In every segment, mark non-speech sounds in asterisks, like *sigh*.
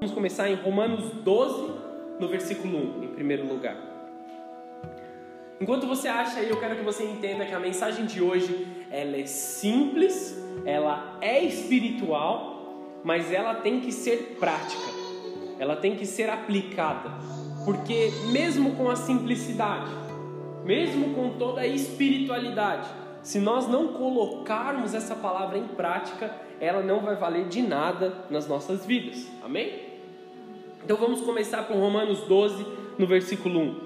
Vamos começar em Romanos 12, no versículo 1, em primeiro lugar. Enquanto você acha aí, eu quero que você entenda que a mensagem de hoje ela é simples, ela é espiritual, mas ela tem que ser prática. Ela tem que ser aplicada. Porque mesmo com a simplicidade, mesmo com toda a espiritualidade, se nós não colocarmos essa palavra em prática, ela não vai valer de nada nas nossas vidas. Amém? Então vamos começar com Romanos 12, no versículo 1.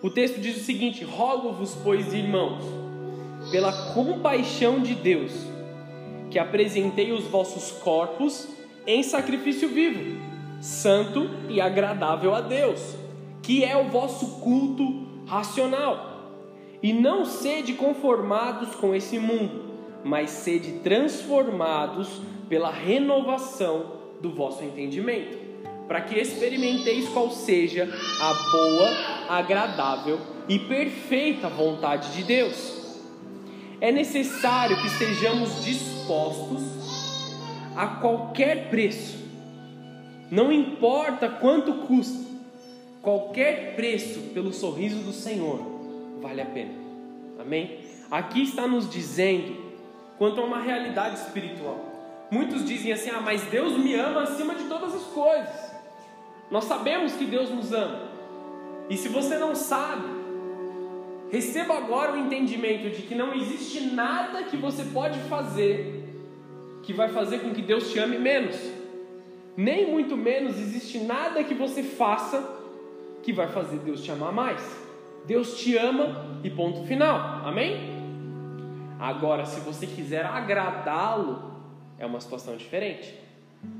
O texto diz o seguinte: Rogo-vos, pois, irmãos, pela compaixão de Deus, que apresentei os vossos corpos em sacrifício vivo, santo e agradável a Deus, que é o vosso culto racional. E não sede conformados com esse mundo, mas sede transformados pela renovação do vosso entendimento para que experimenteis qual seja a boa, agradável e perfeita vontade de Deus. É necessário que estejamos dispostos a qualquer preço, não importa quanto custa, qualquer preço pelo sorriso do Senhor vale a pena. Amém? Aqui está nos dizendo quanto a uma realidade espiritual. Muitos dizem assim: ah, mas Deus me ama acima de todas as coisas. Nós sabemos que Deus nos ama. E se você não sabe, receba agora o entendimento de que não existe nada que você pode fazer que vai fazer com que Deus te ame menos. Nem muito menos existe nada que você faça que vai fazer Deus te amar mais. Deus te ama e ponto final. Amém? Agora, se você quiser agradá-lo, é uma situação diferente.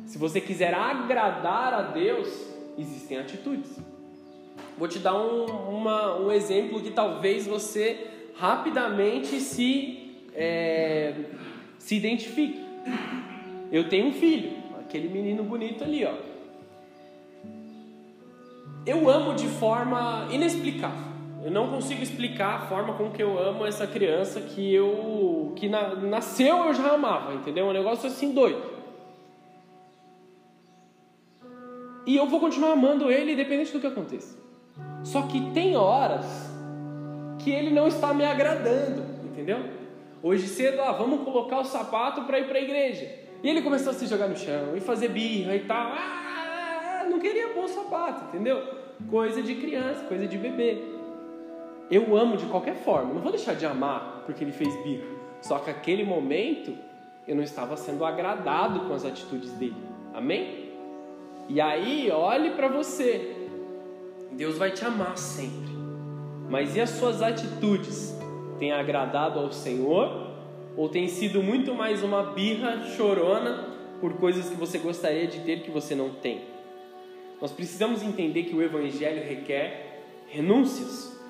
Se você quiser agradar a Deus, existem atitudes. Vou te dar um, uma, um exemplo que talvez você rapidamente se, é, se identifique. Eu tenho um filho, aquele menino bonito ali, ó. Eu amo de forma inexplicável. Eu não consigo explicar a forma com que eu amo essa criança que eu que na, nasceu eu já amava, entendeu? Um negócio assim doido. E eu vou continuar amando ele independente do que aconteça. Só que tem horas que ele não está me agradando, entendeu? Hoje cedo, ah, vamos colocar o sapato para ir para a igreja. E ele começou a se jogar no chão e fazer birra e tal. Ah, não queria pôr o sapato, entendeu? Coisa de criança, coisa de bebê. Eu amo de qualquer forma, não vou deixar de amar porque ele fez birra. Só que aquele momento eu não estava sendo agradado com as atitudes dele. Amém? E aí, olhe para você. Deus vai te amar sempre. Mas e as suas atitudes? Tem agradado ao Senhor? Ou tem sido muito mais uma birra chorona por coisas que você gostaria de ter que você não tem? Nós precisamos entender que o Evangelho requer renúncias.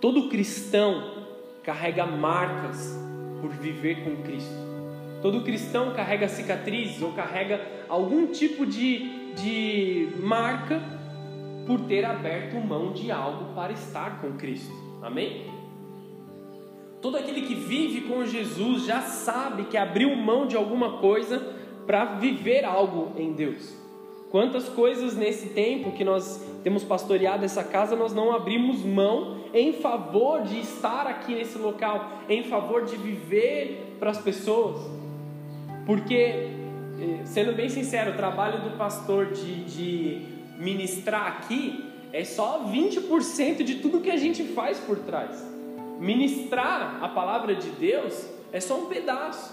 Todo cristão carrega marcas por viver com Cristo. Todo cristão carrega cicatrizes ou carrega algum tipo de, de marca por ter aberto mão de algo para estar com Cristo. Amém? Todo aquele que vive com Jesus já sabe que abriu mão de alguma coisa para viver algo em Deus. Quantas coisas nesse tempo que nós temos pastoreado essa casa nós não abrimos mão em favor de estar aqui nesse local, em favor de viver para as pessoas. Porque, eh, sendo bem sincero, o trabalho do pastor de, de ministrar aqui é só 20% de tudo que a gente faz por trás. Ministrar a palavra de Deus é só um pedaço.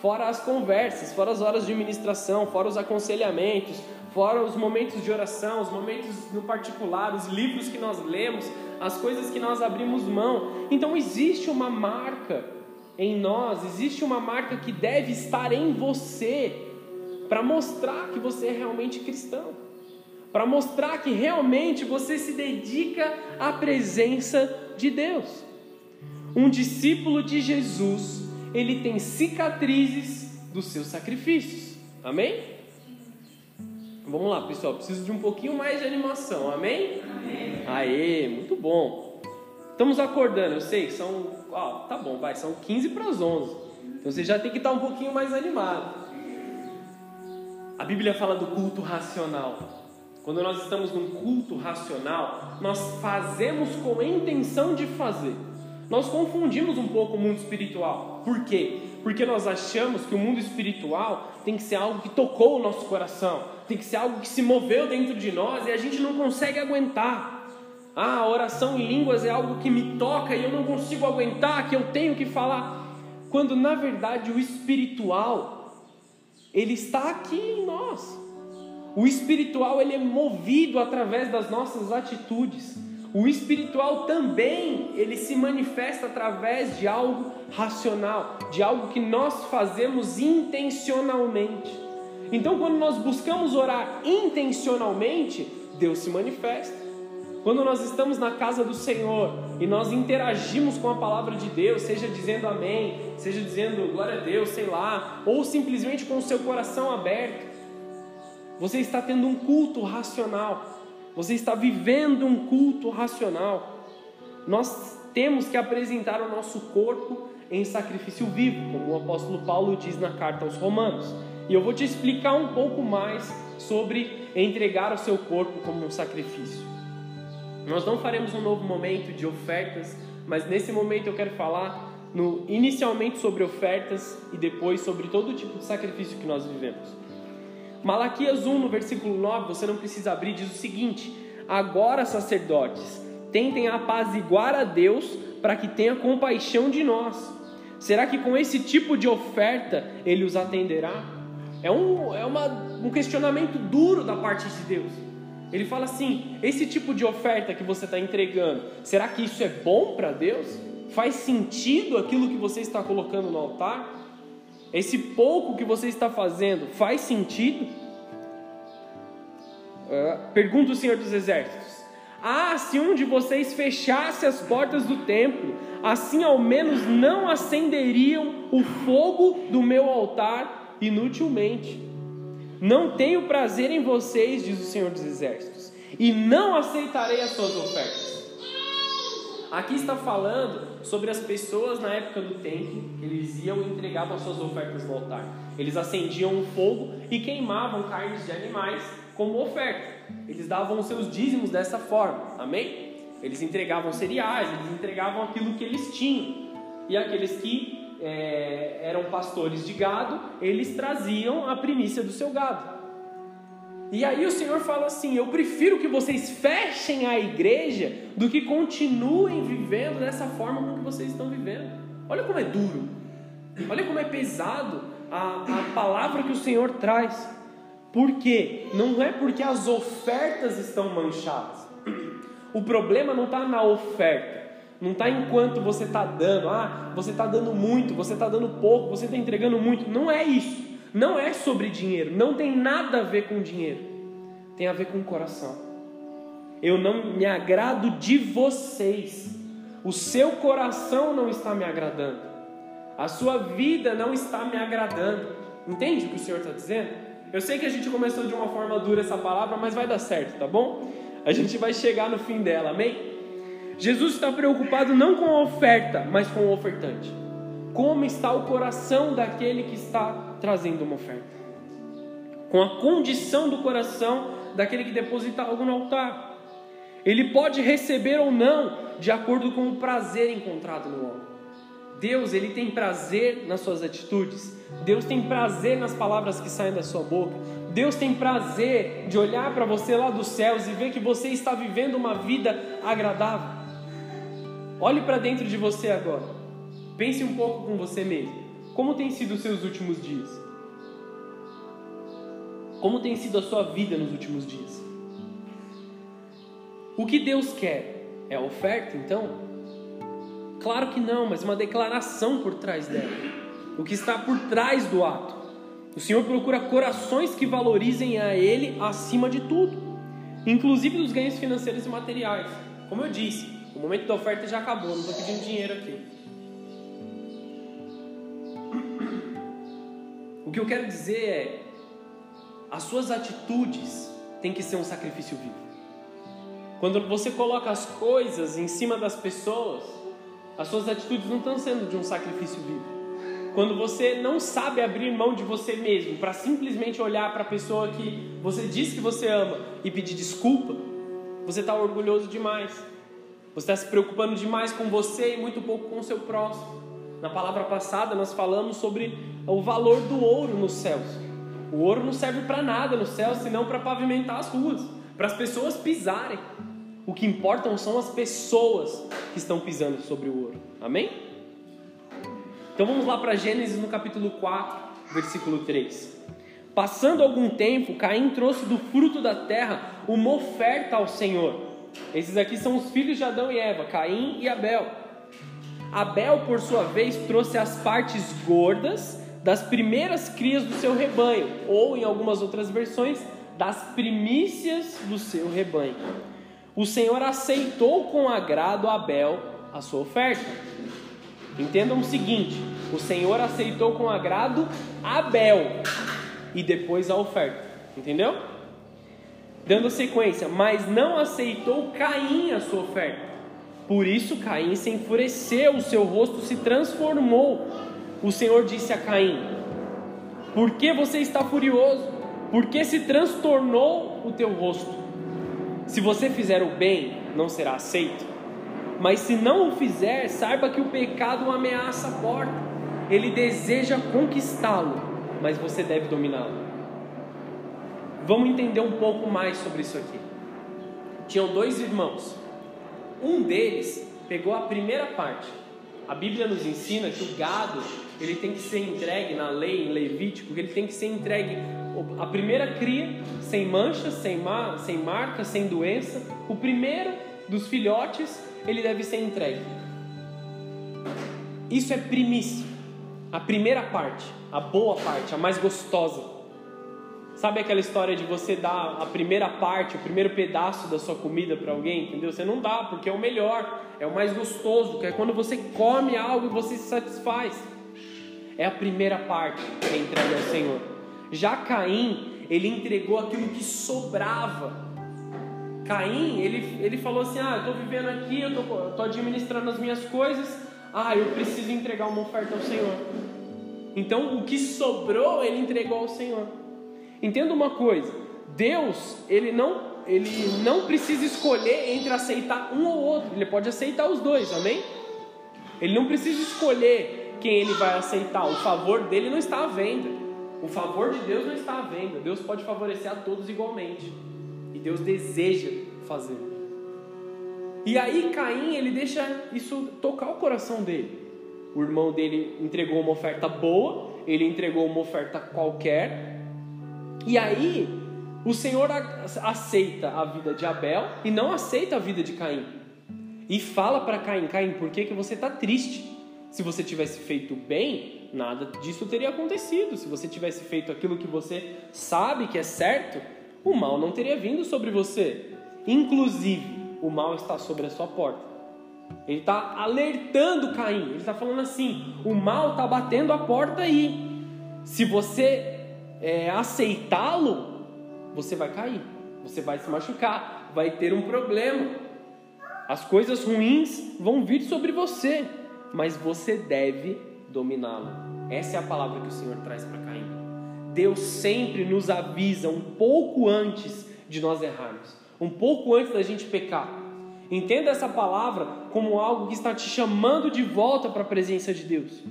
Fora as conversas, fora as horas de ministração, fora os aconselhamentos, fora os momentos de oração, os momentos no particular, os livros que nós lemos, as coisas que nós abrimos mão. Então existe uma marca em nós, existe uma marca que deve estar em você para mostrar que você é realmente cristão, para mostrar que realmente você se dedica à presença de Deus. Um discípulo de Jesus, ele tem cicatrizes dos seus sacrifícios. Amém? Vamos lá, pessoal, preciso de um pouquinho mais de animação. Amém? Amém. Aê, muito bom. Estamos acordando, eu sei, são. Ó, tá bom, vai, são 15 para as 11. Então você já tem que estar um pouquinho mais animado. A Bíblia fala do culto racional. Quando nós estamos num culto racional, nós fazemos com a intenção de fazer. Nós confundimos um pouco o mundo espiritual. Por quê? Porque nós achamos que o mundo espiritual tem que ser algo que tocou o nosso coração, tem que ser algo que se moveu dentro de nós e a gente não consegue aguentar. Ah, a oração em línguas é algo que me toca e eu não consigo aguentar, que eu tenho que falar. Quando na verdade o espiritual ele está aqui em nós. O espiritual ele é movido através das nossas atitudes. O espiritual também, ele se manifesta através de algo racional, de algo que nós fazemos intencionalmente. Então, quando nós buscamos orar intencionalmente, Deus se manifesta. Quando nós estamos na casa do Senhor e nós interagimos com a palavra de Deus, seja dizendo amém, seja dizendo glória a Deus, sei lá, ou simplesmente com o seu coração aberto, você está tendo um culto racional. Você está vivendo um culto racional. Nós temos que apresentar o nosso corpo em sacrifício vivo, como o apóstolo Paulo diz na carta aos Romanos. E eu vou te explicar um pouco mais sobre entregar o seu corpo como um sacrifício. Nós não faremos um novo momento de ofertas, mas nesse momento eu quero falar no, inicialmente sobre ofertas e depois sobre todo tipo de sacrifício que nós vivemos. Malaquias 1, no versículo 9, você não precisa abrir, diz o seguinte: Agora, sacerdotes, tentem apaziguar a Deus para que tenha compaixão de nós. Será que com esse tipo de oferta ele os atenderá? É um, é uma, um questionamento duro da parte de Deus. Ele fala assim: esse tipo de oferta que você está entregando, será que isso é bom para Deus? Faz sentido aquilo que você está colocando no altar? Esse pouco que você está fazendo faz sentido? Uh, pergunta o Senhor dos Exércitos: Ah, se um de vocês fechasse as portas do templo, assim ao menos não acenderiam o fogo do meu altar inutilmente. Não tenho prazer em vocês, diz o Senhor dos Exércitos, e não aceitarei as suas ofertas. Aqui está falando sobre as pessoas na época do templo, eles iam e entregavam as suas ofertas no altar. Eles acendiam um fogo e queimavam carnes de animais como oferta. Eles davam os seus dízimos dessa forma, amém? Eles entregavam cereais, eles entregavam aquilo que eles tinham. E aqueles que é, eram pastores de gado, eles traziam a primícia do seu gado. E aí o Senhor fala assim: Eu prefiro que vocês fechem a igreja do que continuem vivendo dessa forma como vocês estão vivendo. Olha como é duro, olha como é pesado a, a palavra que o Senhor traz. Por quê? Não é porque as ofertas estão manchadas. O problema não está na oferta. Não está enquanto você está dando, ah, você está dando muito, você está dando pouco, você está entregando muito. Não é isso. Não é sobre dinheiro, não tem nada a ver com dinheiro, tem a ver com o coração. Eu não me agrado de vocês, o seu coração não está me agradando, a sua vida não está me agradando. Entende o que o Senhor está dizendo? Eu sei que a gente começou de uma forma dura essa palavra, mas vai dar certo, tá bom? A gente vai chegar no fim dela, amém? Jesus está preocupado não com a oferta, mas com o ofertante. Como está o coração daquele que está trazendo uma oferta. Com a condição do coração daquele que deposita algo no altar. Ele pode receber ou não, de acordo com o prazer encontrado no homem. Deus, ele tem prazer nas suas atitudes. Deus tem prazer nas palavras que saem da sua boca. Deus tem prazer de olhar para você lá dos céus e ver que você está vivendo uma vida agradável. Olhe para dentro de você agora. Pense um pouco com você mesmo. Como tem sido os seus últimos dias? Como tem sido a sua vida nos últimos dias? O que Deus quer? É a oferta, então? Claro que não, mas uma declaração por trás dela. O que está por trás do ato. O Senhor procura corações que valorizem a Ele acima de tudo, inclusive dos ganhos financeiros e materiais. Como eu disse, o momento da oferta já acabou, não estou pedindo dinheiro aqui. O que eu quero dizer é: as suas atitudes têm que ser um sacrifício vivo. Quando você coloca as coisas em cima das pessoas, as suas atitudes não estão sendo de um sacrifício vivo. quando você não sabe abrir mão de você mesmo para simplesmente olhar para a pessoa que você diz que você ama e pedir desculpa, você está orgulhoso demais. Você está se preocupando demais com você e muito pouco com o seu próximo. Na palavra passada nós falamos sobre o valor do ouro nos céus. O ouro não serve para nada no céu, senão para pavimentar as ruas, para as pessoas pisarem. O que importam são as pessoas que estão pisando sobre o ouro. Amém? Então vamos lá para Gênesis no capítulo 4, versículo 3. Passando algum tempo, Caim trouxe do fruto da terra uma oferta ao Senhor. Esses aqui são os filhos de Adão e Eva, Caim e Abel. Abel, por sua vez, trouxe as partes gordas das primeiras crias do seu rebanho, ou em algumas outras versões, das primícias do seu rebanho. O Senhor aceitou com agrado Abel a sua oferta Entendam o seguinte: o Senhor aceitou com agrado Abel e depois a oferta. Entendeu? Dando sequência, mas não aceitou Caim a sua oferta. Por isso Caim se enfureceu, o seu rosto se transformou. O Senhor disse a Caim: Por que você está furioso? Por que se transtornou o teu rosto? Se você fizer o bem, não será aceito mas se não o fizer, saiba que o pecado ameaça a porta. Ele deseja conquistá-lo, mas você deve dominá-lo. Vamos entender um pouco mais sobre isso aqui. Tinham dois irmãos. Um deles pegou a primeira parte. A Bíblia nos ensina que o gado ele tem que ser entregue na lei em Levítico, ele tem que ser entregue a primeira cria sem manchas, sem, mar, sem marca, sem doença. O primeiro dos filhotes ele deve ser entregue. Isso é primícia, a primeira parte, a boa parte, a mais gostosa. Sabe aquela história de você dar a primeira parte, o primeiro pedaço da sua comida para alguém, entendeu? Você não dá, porque é o melhor, é o mais gostoso, que é quando você come algo e você se satisfaz. É a primeira parte que é entregue ao Senhor. Já Caim, ele entregou aquilo que sobrava Caim, ele, ele falou assim: Ah, eu estou vivendo aqui, eu estou administrando as minhas coisas, ah, eu preciso entregar uma oferta ao Senhor. Então, o que sobrou, ele entregou ao Senhor. Entenda uma coisa: Deus, ele não, ele não precisa escolher entre aceitar um ou outro, ele pode aceitar os dois, amém? Ele não precisa escolher quem ele vai aceitar, o favor dele não está à venda. O favor de Deus não está à venda. Deus pode favorecer a todos igualmente. Deus deseja fazer. E aí Caim, ele deixa isso tocar o coração dele. O irmão dele entregou uma oferta boa, ele entregou uma oferta qualquer. E aí o Senhor aceita a vida de Abel e não aceita a vida de Caim. E fala para Caim, Caim, por que, que você está triste? Se você tivesse feito bem, nada disso teria acontecido. Se você tivesse feito aquilo que você sabe que é certo, o mal não teria vindo sobre você. Inclusive, o mal está sobre a sua porta. Ele está alertando Caim. Ele está falando assim: o mal está batendo a porta aí. Se você é, aceitá-lo, você vai cair, você vai se machucar, vai ter um problema. As coisas ruins vão vir sobre você, mas você deve dominá-lo. Essa é a palavra que o Senhor traz para Caim. Deus sempre nos avisa um pouco antes de nós errarmos, um pouco antes da gente pecar. Entenda essa palavra como algo que está te chamando de volta para a presença de Deus.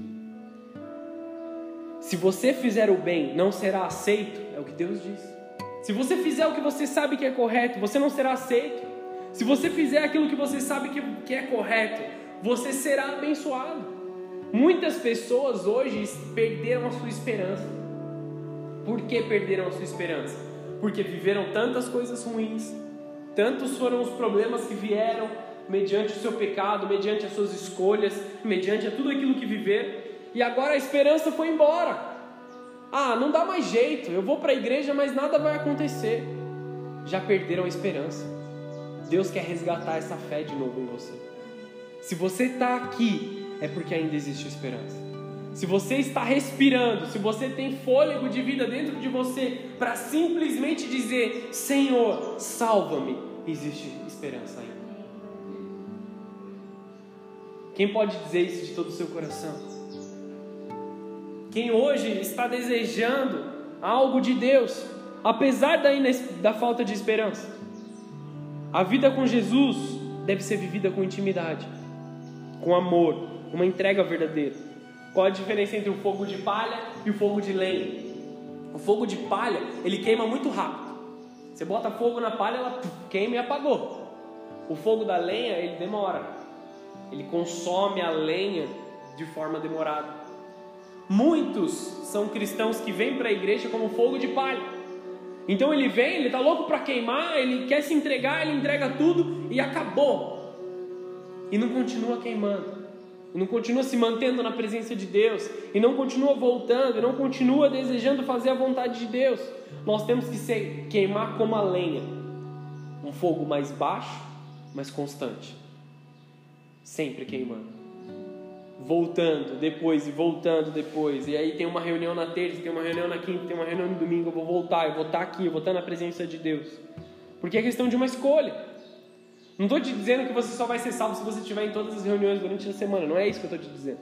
Se você fizer o bem, não será aceito, é o que Deus diz. Se você fizer o que você sabe que é correto, você não será aceito. Se você fizer aquilo que você sabe que, que é correto, você será abençoado. Muitas pessoas hoje perderam a sua esperança. Por que perderam a sua esperança? Porque viveram tantas coisas ruins, tantos foram os problemas que vieram mediante o seu pecado, mediante as suas escolhas, mediante tudo aquilo que viveram, e agora a esperança foi embora. Ah, não dá mais jeito, eu vou para a igreja, mas nada vai acontecer. Já perderam a esperança. Deus quer resgatar essa fé de novo em você. Se você está aqui, é porque ainda existe esperança se você está respirando, se você tem fôlego de vida dentro de você para simplesmente dizer: Senhor, salva-me, existe esperança ainda. Quem pode dizer isso de todo o seu coração? Quem hoje está desejando algo de Deus, apesar da, da falta de esperança. A vida com Jesus deve ser vivida com intimidade, com amor, uma entrega verdadeira. Qual a diferença entre o fogo de palha e o fogo de lenha? O fogo de palha, ele queima muito rápido. Você bota fogo na palha, ela queima e apagou. O fogo da lenha, ele demora. Ele consome a lenha de forma demorada. Muitos são cristãos que vêm para a igreja como fogo de palha. Então ele vem, ele está louco para queimar, ele quer se entregar, ele entrega tudo e acabou. E não continua queimando e não continua se mantendo na presença de Deus, e não continua voltando, e não continua desejando fazer a vontade de Deus, nós temos que ser, queimar como a lenha um fogo mais baixo, mas constante, sempre queimando. Voltando depois e voltando depois, e aí tem uma reunião na terça, tem uma reunião na quinta, tem uma reunião no domingo. Eu vou voltar, eu vou estar aqui, eu vou estar na presença de Deus, porque é questão de uma escolha. Não estou te dizendo que você só vai ser salvo se você estiver em todas as reuniões durante a semana. Não é isso que eu estou te dizendo.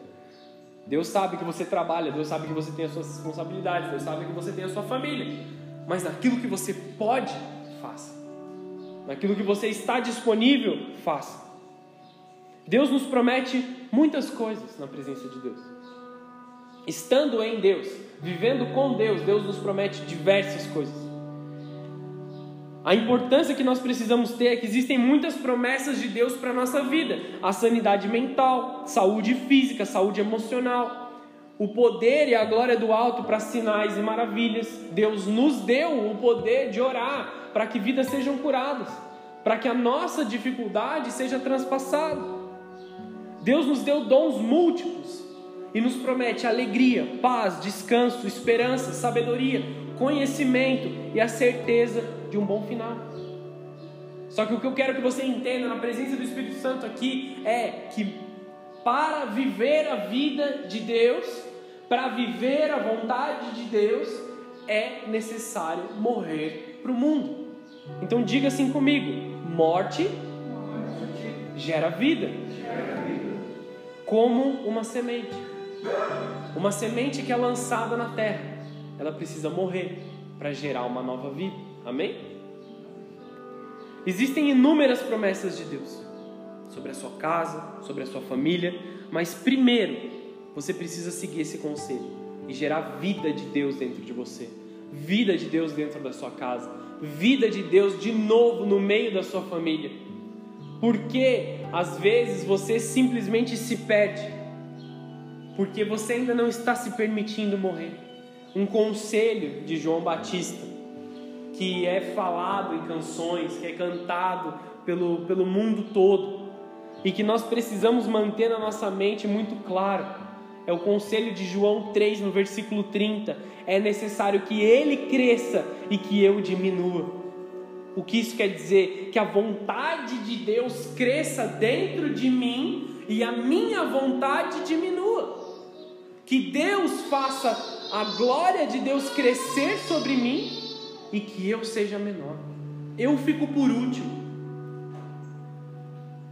Deus sabe que você trabalha, Deus sabe que você tem as suas responsabilidades, Deus sabe que você tem a sua família. Mas naquilo que você pode, faça. Naquilo que você está disponível, faça. Deus nos promete muitas coisas na presença de Deus. Estando em Deus, vivendo com Deus, Deus nos promete diversas coisas. A importância que nós precisamos ter é que existem muitas promessas de Deus para a nossa vida: a sanidade mental, saúde física, saúde emocional, o poder e a glória do alto para sinais e maravilhas. Deus nos deu o poder de orar para que vidas sejam curadas, para que a nossa dificuldade seja transpassada. Deus nos deu dons múltiplos e nos promete alegria, paz, descanso, esperança, sabedoria, conhecimento e a certeza de um bom final. Só que o que eu quero que você entenda na presença do Espírito Santo aqui é que para viver a vida de Deus, para viver a vontade de Deus, é necessário morrer para o mundo. Então diga assim comigo: morte, gera vida, como uma semente. Uma semente que é lançada na terra, ela precisa morrer para gerar uma nova vida. Amém? Existem inúmeras promessas de Deus sobre a sua casa, sobre a sua família, mas primeiro você precisa seguir esse conselho e gerar vida de Deus dentro de você, vida de Deus dentro da sua casa, vida de Deus de novo no meio da sua família. Porque às vezes você simplesmente se perde, porque você ainda não está se permitindo morrer. Um conselho de João Batista que é falado em canções, que é cantado pelo, pelo mundo todo e que nós precisamos manter na nossa mente muito claro. É o conselho de João 3, no versículo 30. É necessário que ele cresça e que eu diminua. O que isso quer dizer? Que a vontade de Deus cresça dentro de mim e a minha vontade diminua. Que Deus faça a glória de Deus crescer sobre mim e que eu seja menor. Eu fico por último.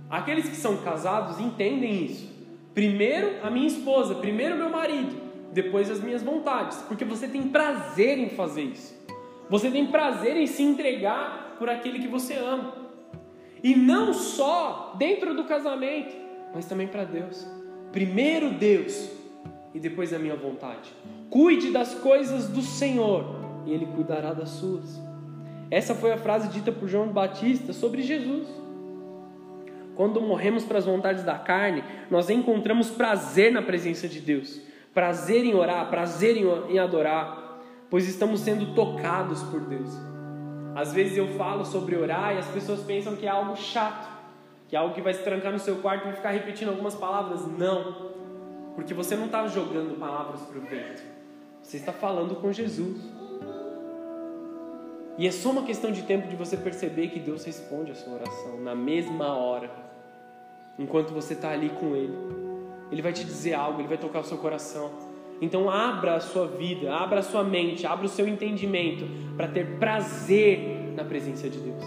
Aqueles que são casados entendem isso. Primeiro a minha esposa, primeiro meu marido, depois as minhas vontades, porque você tem prazer em fazer isso. Você tem prazer em se entregar por aquele que você ama. E não só dentro do casamento, mas também para Deus. Primeiro Deus e depois a minha vontade. Cuide das coisas do Senhor e Ele cuidará das suas. Essa foi a frase dita por João Batista sobre Jesus. Quando morremos para as vontades da carne, nós encontramos prazer na presença de Deus, prazer em orar, prazer em adorar, pois estamos sendo tocados por Deus. Às vezes eu falo sobre orar e as pessoas pensam que é algo chato, que é algo que vai se trancar no seu quarto e ficar repetindo algumas palavras. Não, porque você não está jogando palavras para o vento, você está falando com Jesus. E é só uma questão de tempo de você perceber que Deus responde a sua oração na mesma hora, enquanto você está ali com Ele. Ele vai te dizer algo, Ele vai tocar o seu coração. Então abra a sua vida, abra a sua mente, abra o seu entendimento para ter prazer na presença de Deus.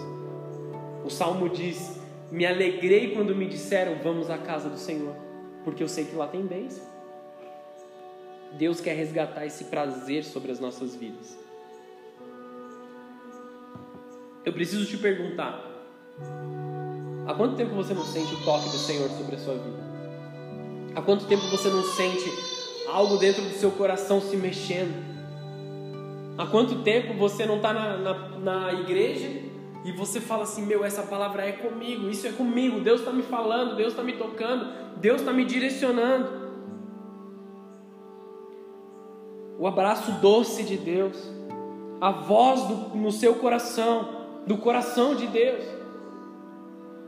O salmo diz: Me alegrei quando me disseram, vamos à casa do Senhor, porque eu sei que lá tem bênção. Deus quer resgatar esse prazer sobre as nossas vidas. Eu preciso te perguntar: há quanto tempo você não sente o toque do Senhor sobre a sua vida? Há quanto tempo você não sente algo dentro do seu coração se mexendo? Há quanto tempo você não está na, na, na igreja e você fala assim: Meu, essa palavra é comigo, isso é comigo, Deus está me falando, Deus está me tocando, Deus está me direcionando. O abraço doce de Deus, a voz do, no seu coração, do coração de Deus,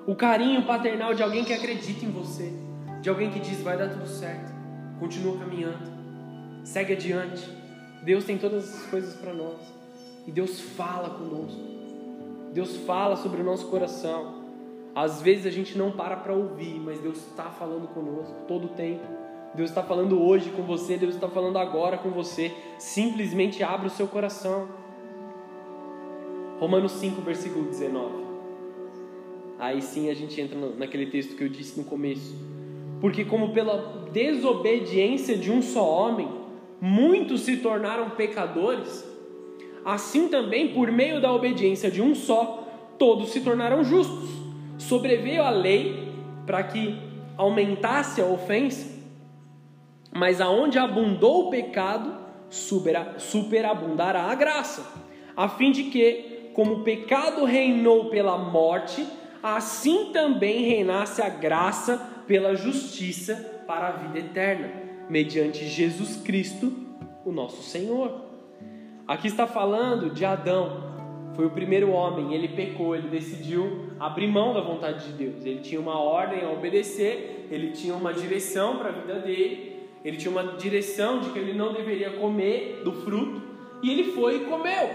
o carinho paternal de alguém que acredita em você de alguém que diz: vai dar tudo certo, continua caminhando, segue adiante. Deus tem todas as coisas para nós e Deus fala conosco. Deus fala sobre o nosso coração. Às vezes a gente não para para ouvir, mas Deus está falando conosco todo o tempo. Deus está falando hoje com você, Deus está falando agora com você. Simplesmente abra o seu coração. Romanos 5, versículo 19. Aí sim a gente entra naquele texto que eu disse no começo. Porque, como pela desobediência de um só homem, muitos se tornaram pecadores, assim também, por meio da obediência de um só, todos se tornaram justos. Sobreveio a lei para que aumentasse a ofensa, mas aonde abundou o pecado, superabundará a graça, a fim de que, como o pecado reinou pela morte, assim também reinasse a graça pela justiça para a vida eterna, mediante Jesus Cristo, o nosso Senhor. Aqui está falando de Adão, foi o primeiro homem, ele pecou, ele decidiu abrir mão da vontade de Deus. Ele tinha uma ordem a obedecer, ele tinha uma direção para a vida dele, ele tinha uma direção de que ele não deveria comer do fruto, e ele foi e comeu.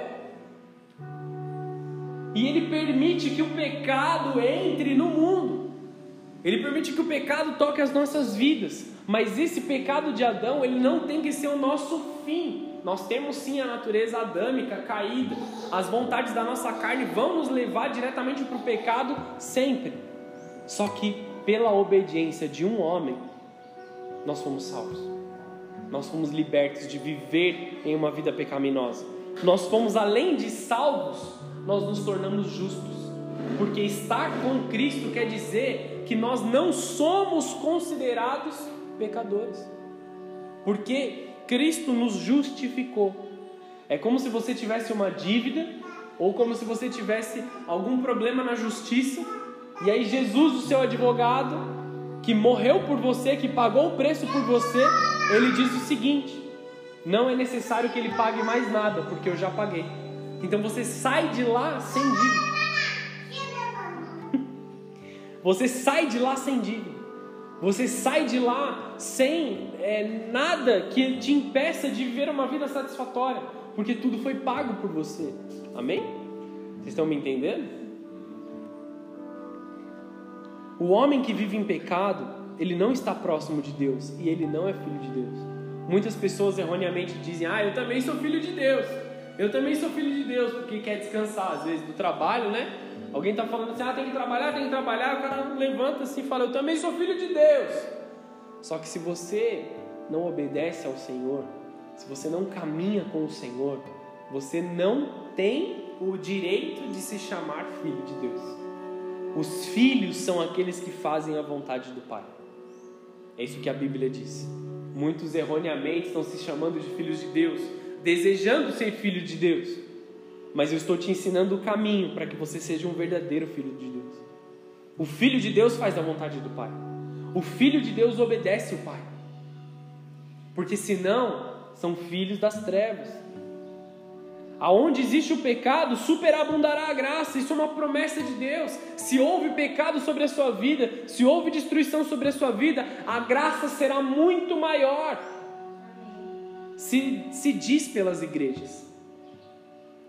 E ele permite que o pecado entre no mundo. Ele permite que o pecado toque as nossas vidas, mas esse pecado de Adão, ele não tem que ser o nosso fim. Nós temos sim a natureza adâmica caída, as vontades da nossa carne vão nos levar diretamente para o pecado sempre. Só que pela obediência de um homem, nós fomos salvos. Nós fomos libertos de viver em uma vida pecaminosa. Nós fomos além de salvos, nós nos tornamos justos. Porque estar com Cristo quer dizer que nós não somos considerados pecadores. Porque Cristo nos justificou. É como se você tivesse uma dívida ou como se você tivesse algum problema na justiça e aí Jesus, o seu advogado, que morreu por você, que pagou o preço por você, ele diz o seguinte: não é necessário que ele pague mais nada, porque eu já paguei. Então você sai de lá sem dívida. Você sai de lá sem dívida. Você sai de lá sem é, nada que te impeça de viver uma vida satisfatória, porque tudo foi pago por você. Amém? Vocês estão me entendendo? O homem que vive em pecado, ele não está próximo de Deus e ele não é filho de Deus. Muitas pessoas erroneamente dizem: Ah, eu também sou filho de Deus. Eu também sou filho de Deus, porque quer descansar, às vezes, do trabalho, né? Alguém está falando assim, ah, tem que trabalhar, tem que trabalhar, o cara levanta assim e fala, eu também sou filho de Deus. Só que se você não obedece ao Senhor, se você não caminha com o Senhor, você não tem o direito de se chamar filho de Deus. Os filhos são aqueles que fazem a vontade do Pai. É isso que a Bíblia diz. Muitos erroneamente estão se chamando de filhos de Deus, desejando ser filho de Deus mas eu estou te ensinando o caminho para que você seja um verdadeiro filho de Deus. O filho de Deus faz a vontade do Pai. O filho de Deus obedece o Pai. Porque senão são filhos das trevas. Aonde existe o pecado, superabundará a graça. Isso é uma promessa de Deus. Se houve pecado sobre a sua vida, se houve destruição sobre a sua vida, a graça será muito maior. Se, se diz pelas igrejas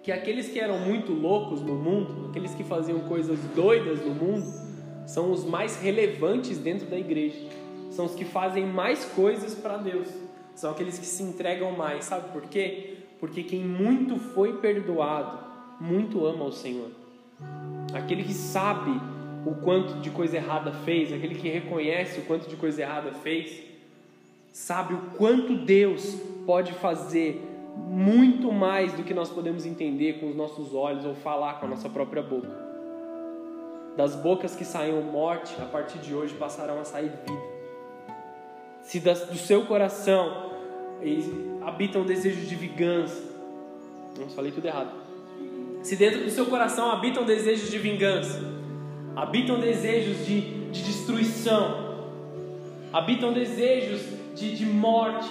que aqueles que eram muito loucos no mundo, aqueles que faziam coisas doidas no mundo, são os mais relevantes dentro da igreja. São os que fazem mais coisas para Deus. São aqueles que se entregam mais. Sabe por quê? Porque quem muito foi perdoado, muito ama o Senhor. Aquele que sabe o quanto de coisa errada fez, aquele que reconhece o quanto de coisa errada fez, sabe o quanto Deus pode fazer muito mais do que nós podemos entender com os nossos olhos ou falar com a nossa própria boca. Das bocas que saíam morte, a partir de hoje passarão a sair vida. Se do seu coração habitam desejos de vingança, não falei tudo errado. Se dentro do seu coração habitam desejos de vingança, habitam desejos de, de destruição, habitam desejos de, de morte,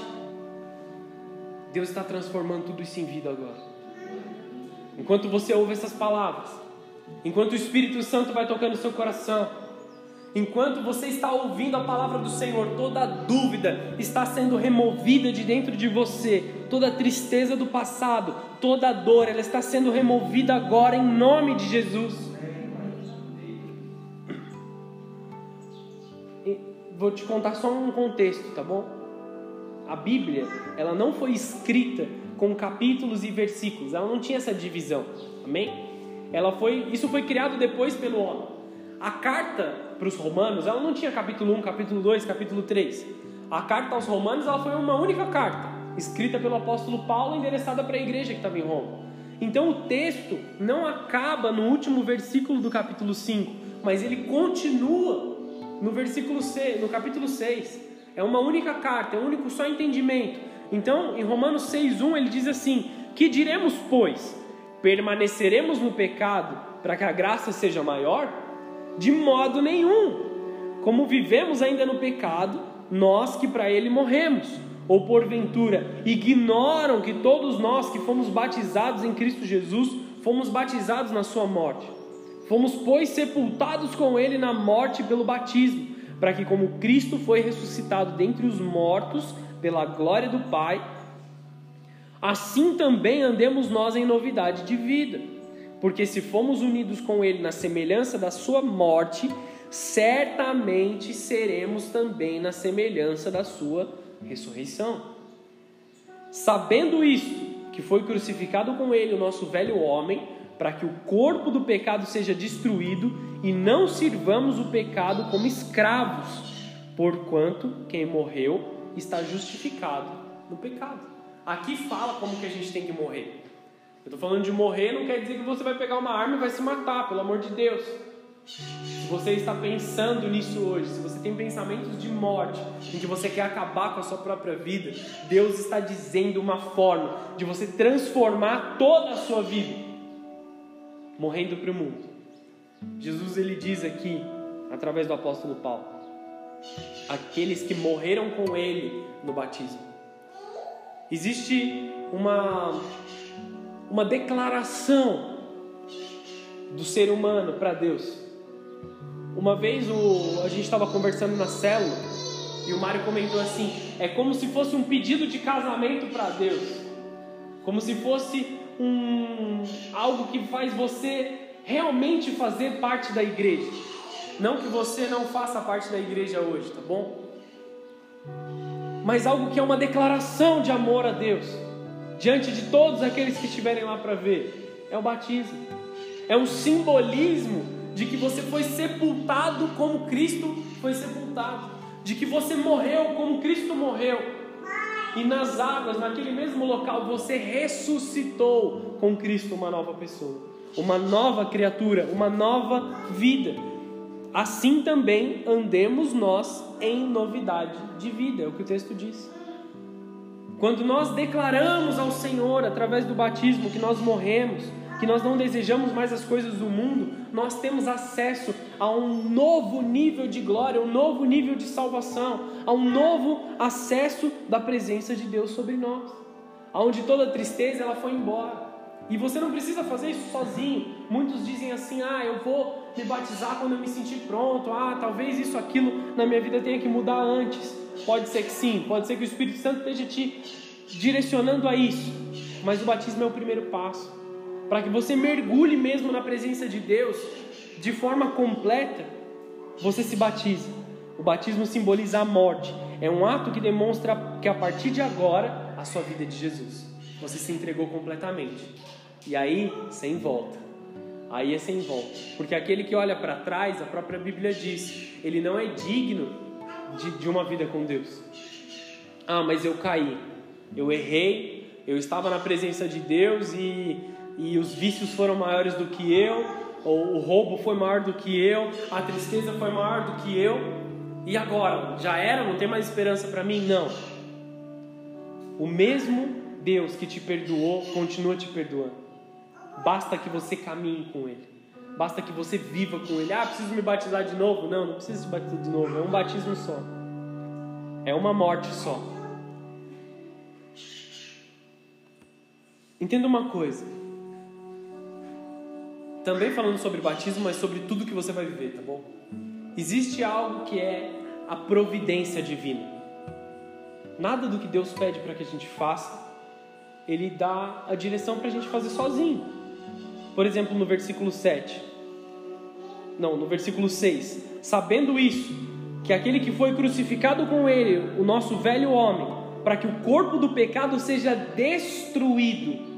Deus está transformando tudo isso em vida agora. Enquanto você ouve essas palavras, enquanto o Espírito Santo vai tocando o seu coração, enquanto você está ouvindo a palavra do Senhor, toda dúvida está sendo removida de dentro de você, toda tristeza do passado, toda dor, ela está sendo removida agora em nome de Jesus. Vou te contar só um contexto, tá bom? A Bíblia, ela não foi escrita com capítulos e versículos, ela não tinha essa divisão, amém? Ela foi, isso foi criado depois pelo homem. A carta para os romanos, ela não tinha capítulo 1, capítulo 2, capítulo 3. A carta aos romanos, ela foi uma única carta, escrita pelo apóstolo Paulo, endereçada para a igreja que estava em Roma. Então o texto não acaba no último versículo do capítulo 5, mas ele continua no versículo 6, no capítulo 6. É uma única carta, é um único só entendimento. Então, em Romanos 6:1 ele diz assim: "Que diremos, pois? Permaneceremos no pecado para que a graça seja maior? De modo nenhum. Como vivemos ainda no pecado, nós que para ele morremos, ou porventura ignoram que todos nós que fomos batizados em Cristo Jesus, fomos batizados na sua morte. Fomos, pois, sepultados com ele na morte pelo batismo para que, como Cristo foi ressuscitado dentre os mortos pela glória do Pai, assim também andemos nós em novidade de vida. Porque se fomos unidos com Ele na semelhança da Sua morte, certamente seremos também na semelhança da Sua ressurreição. Sabendo isto, que foi crucificado com Ele o nosso velho homem, para que o corpo do pecado seja destruído e não sirvamos o pecado como escravos, porquanto quem morreu está justificado no pecado. Aqui fala como que a gente tem que morrer. Eu estou falando de morrer não quer dizer que você vai pegar uma arma e vai se matar, pelo amor de Deus. Se você está pensando nisso hoje, se você tem pensamentos de morte, em que você quer acabar com a sua própria vida, Deus está dizendo uma forma de você transformar toda a sua vida morrendo para o mundo. Jesus ele diz aqui, através do apóstolo Paulo, aqueles que morreram com ele no batismo. Existe uma uma declaração do ser humano para Deus. Uma vez o, a gente estava conversando na célula e o Mário comentou assim: é como se fosse um pedido de casamento para Deus, como se fosse um algo que faz você realmente fazer parte da igreja. Não que você não faça parte da igreja hoje, tá bom? Mas algo que é uma declaração de amor a Deus diante de todos aqueles que estiverem lá para ver. É o batismo. É um simbolismo de que você foi sepultado como Cristo foi sepultado, de que você morreu como Cristo morreu e nas águas, naquele mesmo local, você ressuscitou com Cristo uma nova pessoa, uma nova criatura, uma nova vida. Assim também andemos nós em novidade de vida, é o que o texto diz. Quando nós declaramos ao Senhor, através do batismo, que nós morremos, que nós não desejamos mais as coisas do mundo, nós temos acesso a um novo nível de glória, um novo nível de salvação, a um novo acesso da presença de Deus sobre nós, aonde toda tristeza ela foi embora. E você não precisa fazer isso sozinho. Muitos dizem assim: "Ah, eu vou me batizar quando eu me sentir pronto. Ah, talvez isso aquilo na minha vida tenha que mudar antes". Pode ser que sim, pode ser que o Espírito Santo esteja te direcionando a isso. Mas o batismo é o primeiro passo para que você mergulhe mesmo na presença de Deus de forma completa, você se batiza. O batismo simboliza a morte. É um ato que demonstra que a partir de agora a sua vida é de Jesus. Você se entregou completamente. E aí, sem volta. Aí é sem volta. Porque aquele que olha para trás, a própria Bíblia diz, ele não é digno de, de uma vida com Deus. Ah, mas eu caí, eu errei, eu estava na presença de Deus e, e os vícios foram maiores do que eu, ou o roubo foi maior do que eu, a tristeza foi maior do que eu, e agora? Já era? Não tem mais esperança para mim? Não. O mesmo Deus que te perdoou continua te perdoando. Basta que você caminhe com Ele. Basta que você viva com Ele. Ah, preciso me batizar de novo? Não, não precisa se batizar de novo. É um batismo só. É uma morte só. Entenda uma coisa. Também falando sobre batismo, mas sobre tudo que você vai viver, tá bom? Existe algo que é a providência divina. Nada do que Deus pede para que a gente faça, Ele dá a direção para a gente fazer sozinho. Por exemplo, no versículo 7. Não, no versículo 6. Sabendo isso, que aquele que foi crucificado com Ele, o nosso velho homem, para que o corpo do pecado seja destruído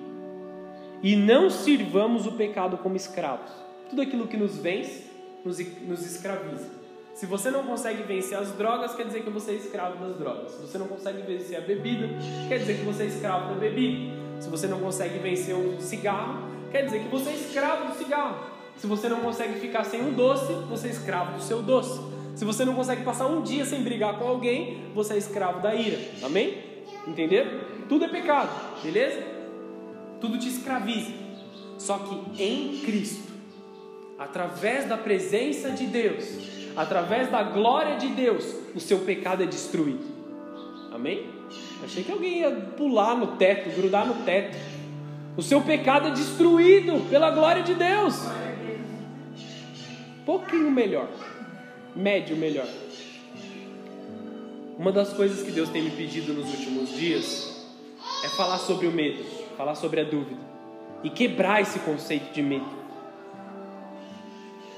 e não sirvamos o pecado como escravos. Tudo aquilo que nos vence nos, nos escraviza. Se você não consegue vencer as drogas, quer dizer que você é escravo das drogas. Se você não consegue vencer a bebida, quer dizer que você é escravo da bebida. Se você não consegue vencer o cigarro, quer dizer que você é escravo do cigarro. Se você não consegue ficar sem um doce, você é escravo do seu doce. Se você não consegue passar um dia sem brigar com alguém, você é escravo da ira. Amém? Entenderam? Tudo é pecado, beleza? Tudo te escraviza. Só que em Cristo, através da presença de Deus, através da glória de Deus, o seu pecado é destruído. Amém? Achei que alguém ia pular no teto, grudar no teto. O seu pecado é destruído pela glória de Deus. Pouquinho melhor, médio melhor. Uma das coisas que Deus tem me pedido nos últimos dias é falar sobre o medo, falar sobre a dúvida e quebrar esse conceito de medo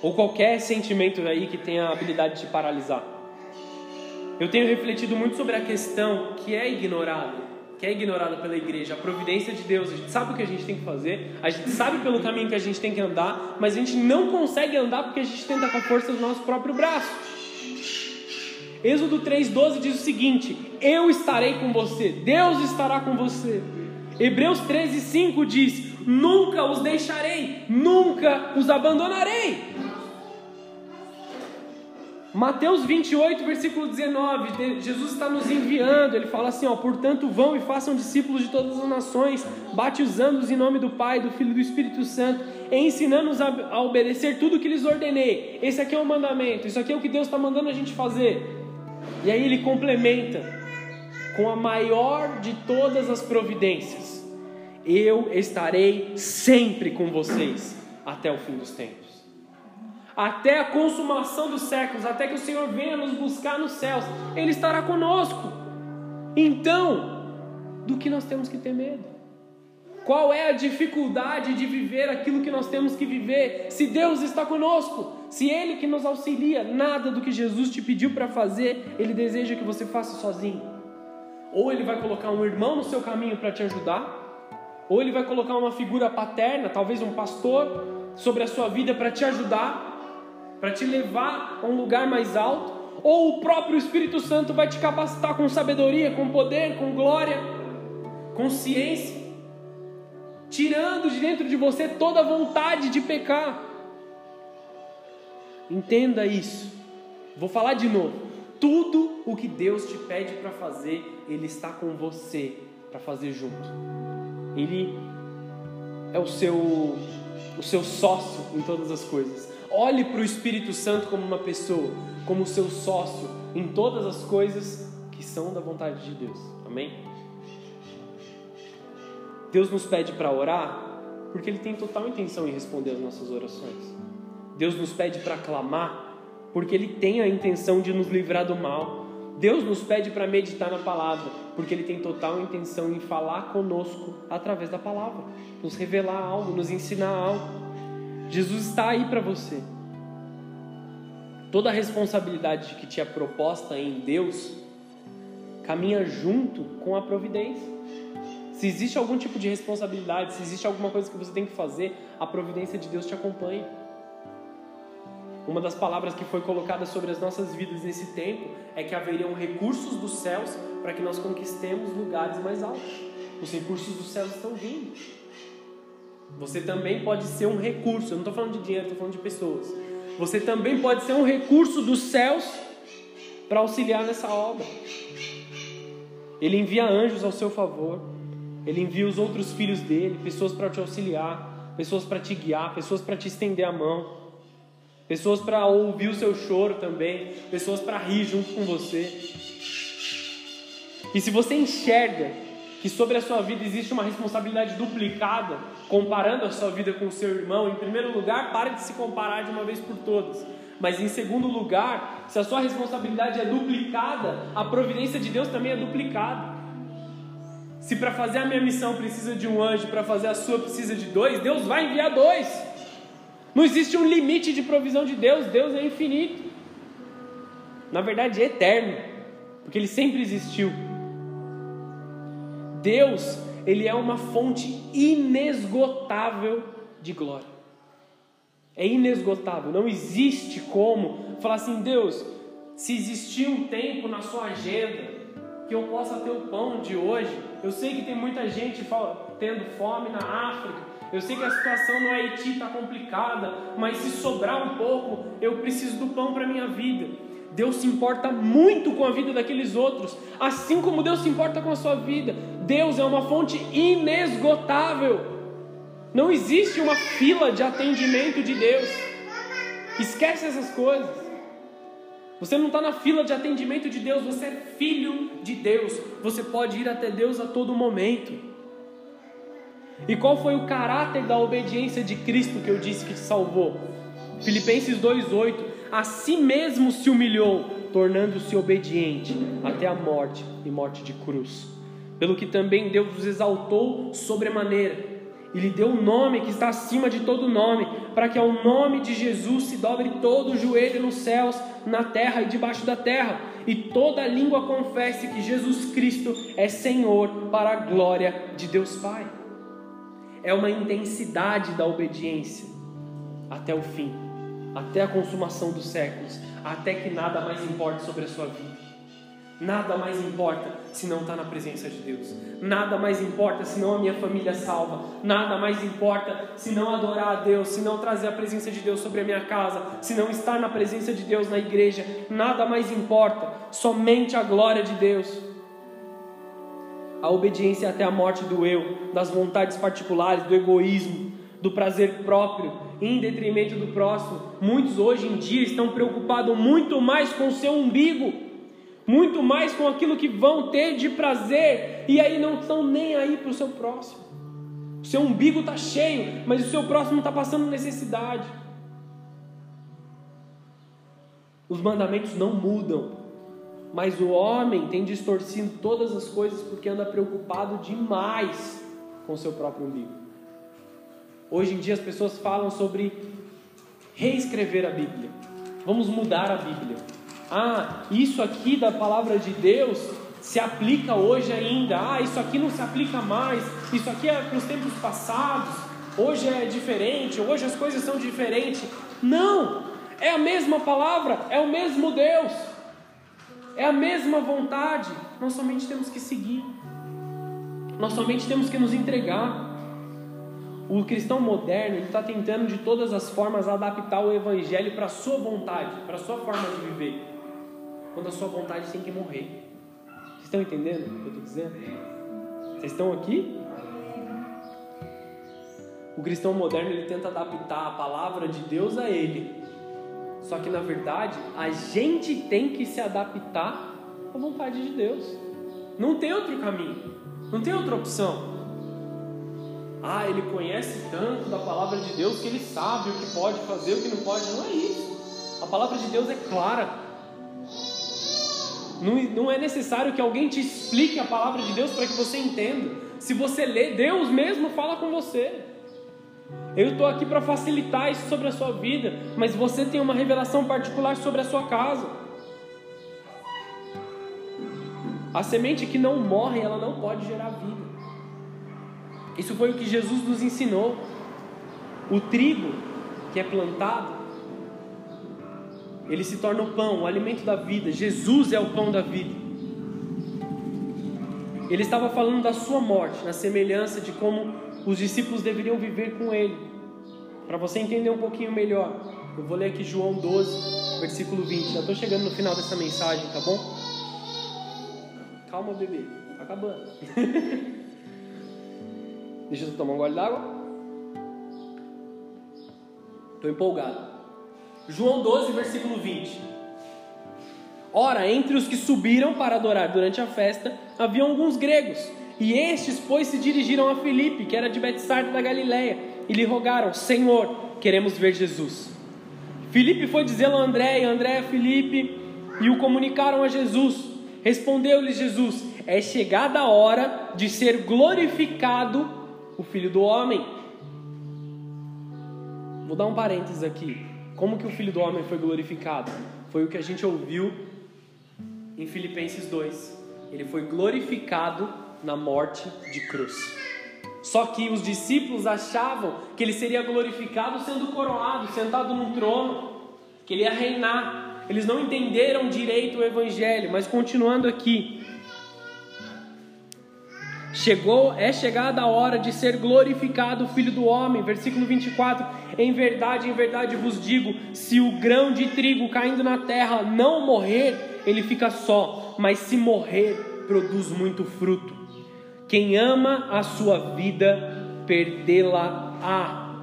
ou qualquer sentimento aí que tenha a habilidade de paralisar. Eu tenho refletido muito sobre a questão que é ignorada, que é ignorada pela igreja, a providência de Deus. A gente sabe o que a gente tem que fazer, a gente sabe pelo caminho que a gente tem que andar, mas a gente não consegue andar porque a gente tenta com a força do nosso próprio braço. Êxodo 3,12 diz o seguinte: Eu estarei com você, Deus estará com você. Hebreus 13,5 diz: Nunca os deixarei, nunca os abandonarei. Mateus 28, versículo 19, Jesus está nos enviando, ele fala assim: ó, portanto, vão e façam discípulos de todas as nações, batizando-os em nome do Pai, do Filho e do Espírito Santo, ensinando-os a obedecer tudo o que lhes ordenei. Esse aqui é o mandamento, isso aqui é o que Deus está mandando a gente fazer. E aí ele complementa com a maior de todas as providências: Eu estarei sempre com vocês até o fim dos tempos até a consumação dos séculos, até que o Senhor venha nos buscar nos céus, Ele estará conosco. Então, do que nós temos que ter medo? Qual é a dificuldade de viver aquilo que nós temos que viver? Se Deus está conosco, se Ele que nos auxilia, nada do que Jesus te pediu para fazer, Ele deseja que você faça sozinho. Ou Ele vai colocar um irmão no seu caminho para te ajudar, ou Ele vai colocar uma figura paterna, talvez um pastor, sobre a sua vida para te ajudar, para te levar a um lugar mais alto, ou o próprio Espírito Santo vai te capacitar com sabedoria, com poder, com glória, com ciência, tirando de dentro de você toda a vontade de pecar. Entenda isso. Vou falar de novo. Tudo o que Deus te pede para fazer, Ele está com você para fazer junto. Ele é o seu, o seu sócio em todas as coisas. Olhe para o Espírito Santo como uma pessoa, como seu sócio em todas as coisas que são da vontade de Deus. Amém? Deus nos pede para orar porque Ele tem total intenção em responder as nossas orações. Deus nos pede para clamar porque Ele tem a intenção de nos livrar do mal. Deus nos pede para meditar na palavra porque Ele tem total intenção em falar conosco através da palavra, nos revelar algo, nos ensinar algo. Jesus está aí para você. Toda a responsabilidade que te é proposta em Deus caminha junto com a providência. Se existe algum tipo de responsabilidade, se existe alguma coisa que você tem que fazer, a providência de Deus te acompanha. Uma das palavras que foi colocada sobre as nossas vidas nesse tempo é que haveriam recursos dos céus para que nós conquistemos lugares mais altos. Os recursos dos céus estão vindo. Você também pode ser um recurso. Eu não estou falando de dinheiro, estou falando de pessoas. Você também pode ser um recurso dos céus para auxiliar nessa obra. Ele envia anjos ao seu favor. Ele envia os outros filhos dele, pessoas para te auxiliar, pessoas para te guiar, pessoas para te estender a mão, pessoas para ouvir o seu choro também, pessoas para rir junto com você. E se você enxerga que sobre a sua vida existe uma responsabilidade duplicada, comparando a sua vida com o seu irmão, em primeiro lugar, pare de se comparar de uma vez por todas. Mas em segundo lugar, se a sua responsabilidade é duplicada, a providência de Deus também é duplicada. Se para fazer a minha missão precisa de um anjo, para fazer a sua precisa de dois, Deus vai enviar dois. Não existe um limite de provisão de Deus, Deus é infinito. Na verdade, é eterno, porque ele sempre existiu. Deus, ele é uma fonte inesgotável de glória. É inesgotável, não existe como falar assim, Deus, se existir um tempo na sua agenda que eu possa ter o pão de hoje, eu sei que tem muita gente tendo fome na África, eu sei que a situação no Haiti está complicada, mas se sobrar um pouco, eu preciso do pão para minha vida. Deus se importa muito com a vida daqueles outros, assim como Deus se importa com a sua vida. Deus é uma fonte inesgotável. Não existe uma fila de atendimento de Deus. Esquece essas coisas. Você não está na fila de atendimento de Deus, você é filho de Deus. Você pode ir até Deus a todo momento. E qual foi o caráter da obediência de Cristo que eu disse que te salvou? Filipenses 2,8: A si mesmo se humilhou, tornando-se obediente até a morte e morte de cruz. Pelo que também Deus os exaltou sobremaneira e lhe deu um nome que está acima de todo nome, para que ao nome de Jesus se dobre todo o joelho nos céus, na terra e debaixo da terra, e toda língua confesse que Jesus Cristo é Senhor, para a glória de Deus Pai. É uma intensidade da obediência até o fim, até a consumação dos séculos, até que nada mais importe sobre a sua vida. Nada mais importa se não está na presença de Deus. Nada mais importa se não a minha família salva. Nada mais importa se não adorar a Deus, se não trazer a presença de Deus sobre a minha casa, se não estar na presença de Deus na igreja. Nada mais importa, somente a glória de Deus. A obediência até a morte do eu, das vontades particulares, do egoísmo, do prazer próprio, em detrimento do próximo. Muitos hoje em dia estão preocupados muito mais com o seu umbigo muito mais com aquilo que vão ter de prazer, e aí não estão nem aí para o seu próximo. O seu umbigo está cheio, mas o seu próximo está passando necessidade. Os mandamentos não mudam, mas o homem tem distorcido todas as coisas porque anda preocupado demais com seu próprio umbigo. Hoje em dia as pessoas falam sobre reescrever a Bíblia. Vamos mudar a Bíblia ah, isso aqui da palavra de Deus se aplica hoje ainda. Ah, isso aqui não se aplica mais. Isso aqui é para os tempos passados. Hoje é diferente. Hoje as coisas são diferentes. Não! É a mesma palavra, é o mesmo Deus, é a mesma vontade. Nós somente temos que seguir. Nós somente temos que nos entregar. O cristão moderno está tentando de todas as formas adaptar o evangelho para a sua vontade, para a sua forma de viver quando a sua vontade tem que morrer. Vocês estão entendendo o que eu estou dizendo? Vocês estão aqui? O cristão moderno ele tenta adaptar a palavra de Deus a ele. Só que na verdade a gente tem que se adaptar à vontade de Deus. Não tem outro caminho, não tem outra opção. Ah, ele conhece tanto da palavra de Deus que ele sabe o que pode fazer, o que não pode. Não é isso. A palavra de Deus é clara. Não, não é necessário que alguém te explique a palavra de Deus para que você entenda. Se você lê, Deus mesmo fala com você. Eu estou aqui para facilitar isso sobre a sua vida, mas você tem uma revelação particular sobre a sua casa. A semente que não morre, ela não pode gerar vida. Isso foi o que Jesus nos ensinou. O trigo que é plantado, ele se torna o pão, o alimento da vida. Jesus é o pão da vida. Ele estava falando da sua morte, na semelhança de como os discípulos deveriam viver com ele. Para você entender um pouquinho melhor, eu vou ler aqui João 12, versículo 20. Já estou chegando no final dessa mensagem, tá bom? Calma, bebê, tá acabando. *laughs* Deixa eu tomar um gole d'água. Estou empolgado. João 12, versículo 20. Ora, entre os que subiram para adorar durante a festa, havia alguns gregos. E estes, pois, se dirigiram a Filipe, que era de Betsaida da Galiléia, e lhe rogaram: Senhor, queremos ver Jesus. Filipe foi dizê-lo a André, e André a Filipe, e o comunicaram a Jesus. Respondeu-lhe Jesus: É chegada a hora de ser glorificado o Filho do Homem. Vou dar um parênteses aqui. Como que o Filho do Homem foi glorificado? Foi o que a gente ouviu em Filipenses 2. Ele foi glorificado na morte de cruz. Só que os discípulos achavam que ele seria glorificado sendo coroado, sentado num trono, que ele ia reinar. Eles não entenderam direito o evangelho, mas continuando aqui. Chegou, é chegada a hora de ser glorificado o Filho do Homem, versículo 24. Em verdade, em verdade vos digo: se o grão de trigo caindo na terra não morrer, ele fica só, mas se morrer, produz muito fruto. Quem ama a sua vida, perdê-la-á.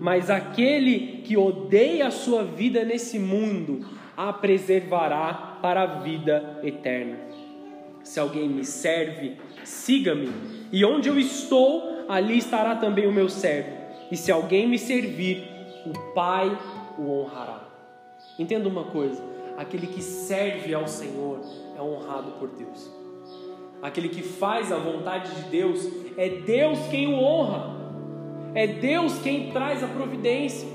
Mas aquele que odeia a sua vida nesse mundo, a preservará para a vida eterna. Se alguém me serve, siga-me, e onde eu estou, ali estará também o meu servo. E se alguém me servir, o Pai o honrará. Entenda uma coisa: aquele que serve ao Senhor é honrado por Deus. Aquele que faz a vontade de Deus, é Deus quem o honra, é Deus quem traz a providência.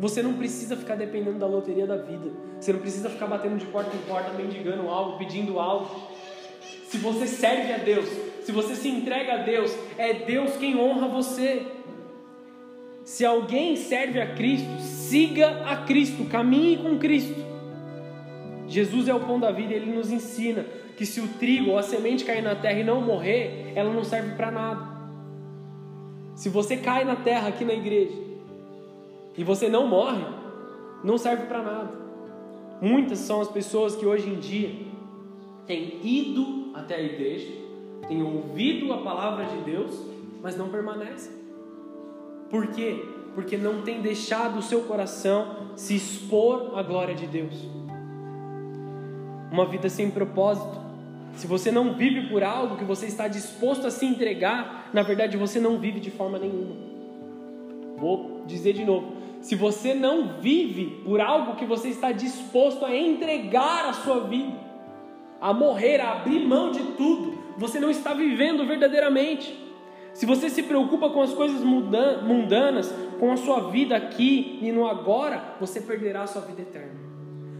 Você não precisa ficar dependendo da loteria da vida, você não precisa ficar batendo de porta em porta, mendigando algo, pedindo algo. Se você serve a Deus, se você se entrega a Deus, é Deus quem honra você. Se alguém serve a Cristo, siga a Cristo, caminhe com Cristo. Jesus é o pão da vida ele nos ensina que se o trigo ou a semente cair na terra e não morrer, ela não serve para nada. Se você cai na terra aqui na igreja e você não morre, não serve para nada. Muitas são as pessoas que hoje em dia têm ido até a igreja, têm ouvido a palavra de Deus, mas não permanecem. Por quê? Porque não tem deixado o seu coração se expor à glória de Deus uma vida sem propósito. Se você não vive por algo que você está disposto a se entregar, na verdade você não vive de forma nenhuma. Vou dizer de novo: se você não vive por algo que você está disposto a entregar a sua vida, a morrer, a abrir mão de tudo, você não está vivendo verdadeiramente. Se você se preocupa com as coisas mundanas, com a sua vida aqui e no agora, você perderá a sua vida eterna.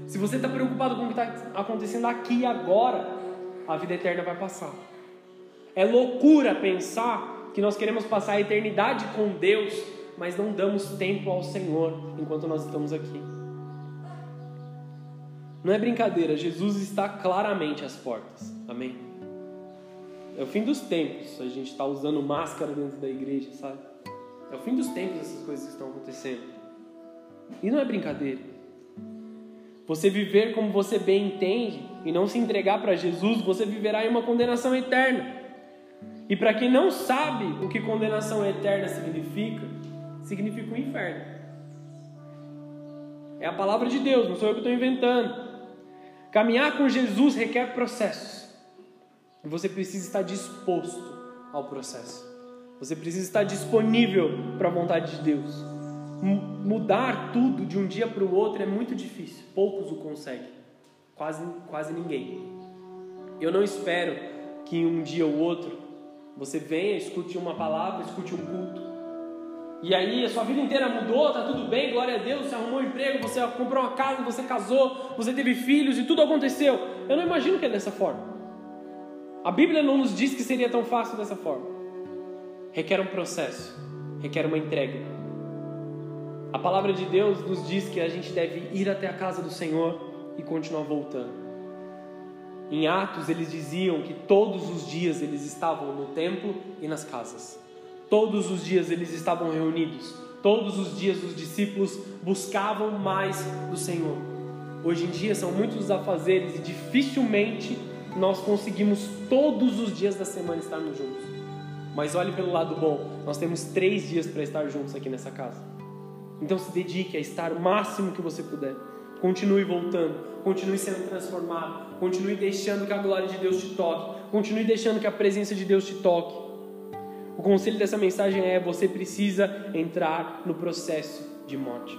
Se você está preocupado com o que está acontecendo aqui e agora, a vida eterna vai passar. É loucura pensar que nós queremos passar a eternidade com Deus, mas não damos tempo ao Senhor enquanto nós estamos aqui. Não é brincadeira, Jesus está claramente às portas. Amém? É o fim dos tempos. A gente está usando máscara dentro da igreja, sabe? É o fim dos tempos essas coisas que estão acontecendo. E não é brincadeira. Você viver como você bem entende e não se entregar para Jesus, você viverá em uma condenação eterna. E para quem não sabe o que condenação eterna significa, significa o um inferno. É a palavra de Deus, não sou eu que estou inventando. Caminhar com Jesus requer processos. E você precisa estar disposto ao processo. Você precisa estar disponível para a vontade de Deus mudar tudo de um dia para o outro é muito difícil. Poucos o conseguem. Quase, quase ninguém. Eu não espero que um dia ou outro você venha, escute uma palavra, escute um culto. E aí a sua vida inteira mudou, tá tudo bem, glória a Deus, você arrumou um emprego, você comprou uma casa, você casou, você teve filhos e tudo aconteceu. Eu não imagino que é dessa forma. A Bíblia não nos diz que seria tão fácil dessa forma. Requer um processo, requer uma entrega, a palavra de Deus nos diz que a gente deve ir até a casa do Senhor e continuar voltando. Em Atos, eles diziam que todos os dias eles estavam no templo e nas casas. Todos os dias eles estavam reunidos. Todos os dias os discípulos buscavam mais do Senhor. Hoje em dia são muitos os afazeres e dificilmente nós conseguimos todos os dias da semana estarmos juntos. Mas olhe pelo lado bom, nós temos três dias para estar juntos aqui nessa casa. Então se dedique a estar o máximo que você puder. Continue voltando, continue sendo transformado, continue deixando que a glória de Deus te toque, continue deixando que a presença de Deus te toque. O conselho dessa mensagem é: você precisa entrar no processo de morte.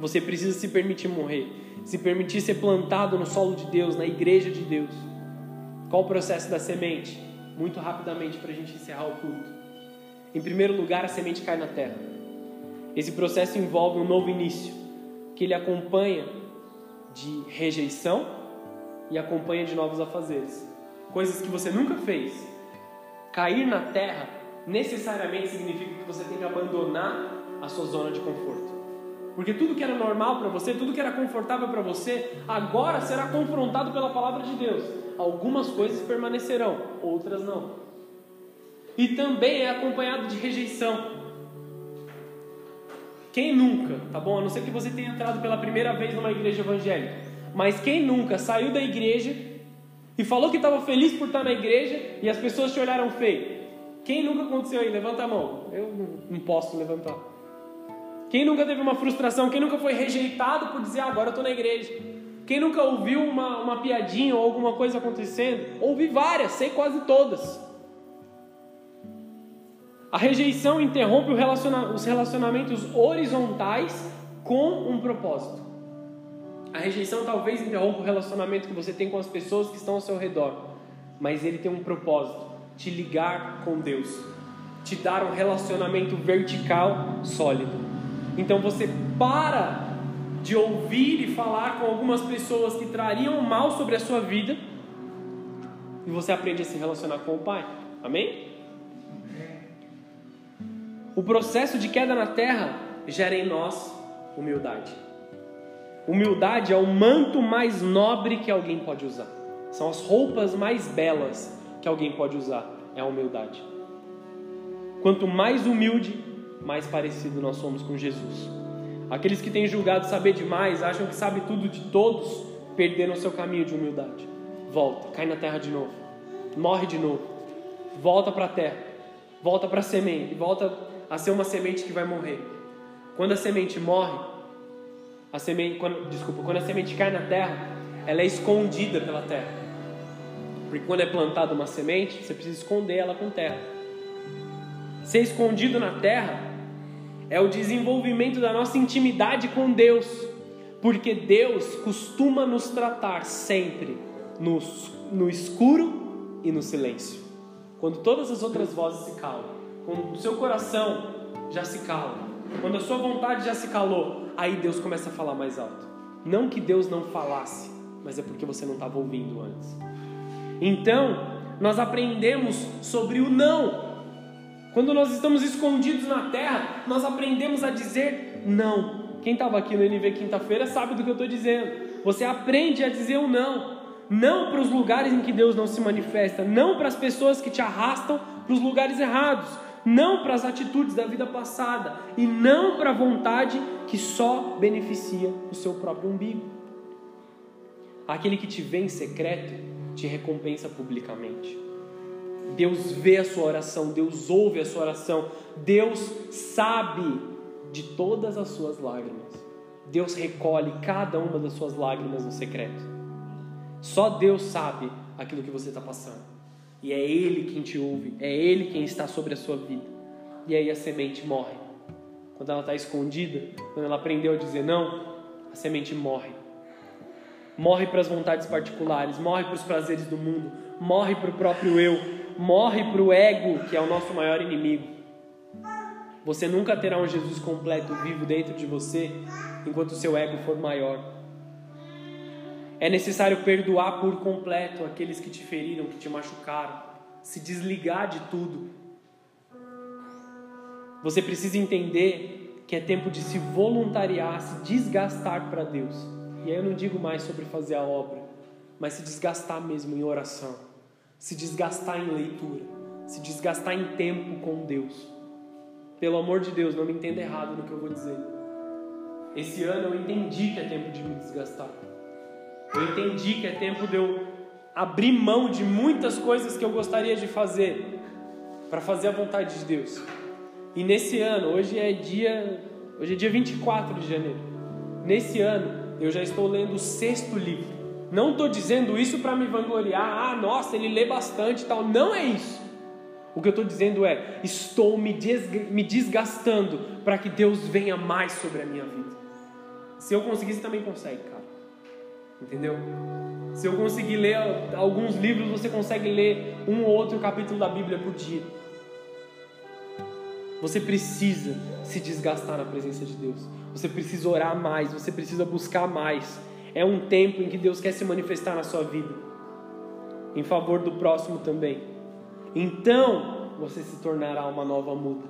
Você precisa se permitir morrer, se permitir ser plantado no solo de Deus, na igreja de Deus. Qual o processo da semente? Muito rapidamente para a gente encerrar o culto. Em primeiro lugar, a semente cai na terra. Esse processo envolve um novo início, que ele acompanha de rejeição e acompanha de novos afazeres. Coisas que você nunca fez. Cair na terra necessariamente significa que você tem que abandonar a sua zona de conforto. Porque tudo que era normal para você, tudo que era confortável para você, agora será confrontado pela palavra de Deus. Algumas coisas permanecerão, outras não. E também é acompanhado de rejeição. Quem nunca, tá bom? A não ser que você tenha entrado pela primeira vez numa igreja evangélica, mas quem nunca saiu da igreja e falou que estava feliz por estar na igreja e as pessoas te olharam feio? Quem nunca aconteceu aí? Levanta a mão. Eu não posso levantar. Quem nunca teve uma frustração? Quem nunca foi rejeitado por dizer, ah, agora eu estou na igreja? Quem nunca ouviu uma, uma piadinha ou alguma coisa acontecendo? Ouvi várias, sei quase todas. A rejeição interrompe relaciona os relacionamentos horizontais com um propósito. A rejeição talvez interrompa o relacionamento que você tem com as pessoas que estão ao seu redor, mas ele tem um propósito: te ligar com Deus, te dar um relacionamento vertical sólido. Então você para de ouvir e falar com algumas pessoas que trariam mal sobre a sua vida e você aprende a se relacionar com o Pai. Amém? O processo de queda na terra gera em nós humildade. Humildade é o manto mais nobre que alguém pode usar. São as roupas mais belas que alguém pode usar. É a humildade. Quanto mais humilde, mais parecido nós somos com Jesus. Aqueles que têm julgado saber demais, acham que sabe tudo de todos, perderam seu caminho de humildade. Volta, cai na terra de novo. Morre de novo. Volta para a terra. Volta para a semente. Volta a ser uma semente que vai morrer. Quando a semente morre, a semente, quando, desculpa, quando a semente cai na terra, ela é escondida pela terra. Porque quando é plantada uma semente, você precisa esconder ela com terra. Ser escondido na terra é o desenvolvimento da nossa intimidade com Deus, porque Deus costuma nos tratar sempre no, no escuro e no silêncio. Quando todas as outras vozes se calam, quando o seu coração já se cala, quando a sua vontade já se calou, aí Deus começa a falar mais alto. Não que Deus não falasse, mas é porque você não estava ouvindo antes. Então, nós aprendemos sobre o não. Quando nós estamos escondidos na terra, nós aprendemos a dizer não. Quem estava aqui no NV quinta-feira sabe do que eu estou dizendo. Você aprende a dizer o não. Não para os lugares em que Deus não se manifesta, não para as pessoas que te arrastam para os lugares errados, não para as atitudes da vida passada e não para a vontade que só beneficia o seu próprio umbigo. Aquele que te vê em secreto te recompensa publicamente. Deus vê a sua oração, Deus ouve a sua oração, Deus sabe de todas as suas lágrimas. Deus recolhe cada uma das suas lágrimas no secreto. Só Deus sabe aquilo que você está passando. E é Ele quem te ouve, é Ele quem está sobre a sua vida. E aí a semente morre. Quando ela está escondida, quando ela aprendeu a dizer não, a semente morre. Morre para as vontades particulares, morre para os prazeres do mundo, morre para o próprio eu, morre para o ego, que é o nosso maior inimigo. Você nunca terá um Jesus completo vivo dentro de você enquanto o seu ego for maior. É necessário perdoar por completo aqueles que te feriram, que te machucaram, se desligar de tudo. Você precisa entender que é tempo de se voluntariar, se desgastar para Deus. E aí eu não digo mais sobre fazer a obra, mas se desgastar mesmo em oração, se desgastar em leitura, se desgastar em tempo com Deus. Pelo amor de Deus, não me entenda errado no que eu vou dizer. Esse ano eu entendi que é tempo de me desgastar. Eu entendi que é tempo de eu abrir mão de muitas coisas que eu gostaria de fazer para fazer a vontade de Deus. E nesse ano, hoje é dia, hoje é dia 24 de janeiro. Nesse ano, eu já estou lendo o sexto livro. Não estou dizendo isso para me vangloriar. Ah, nossa, ele lê bastante tal. Não é isso. O que eu estou dizendo é: estou me, me desgastando para que Deus venha mais sobre a minha vida. Se eu conseguir, você também consegue, cara. Entendeu? Se eu conseguir ler alguns livros, você consegue ler um ou outro capítulo da Bíblia por dia. Você precisa se desgastar na presença de Deus. Você precisa orar mais, você precisa buscar mais. É um tempo em que Deus quer se manifestar na sua vida, em favor do próximo também. Então, você se tornará uma nova muda.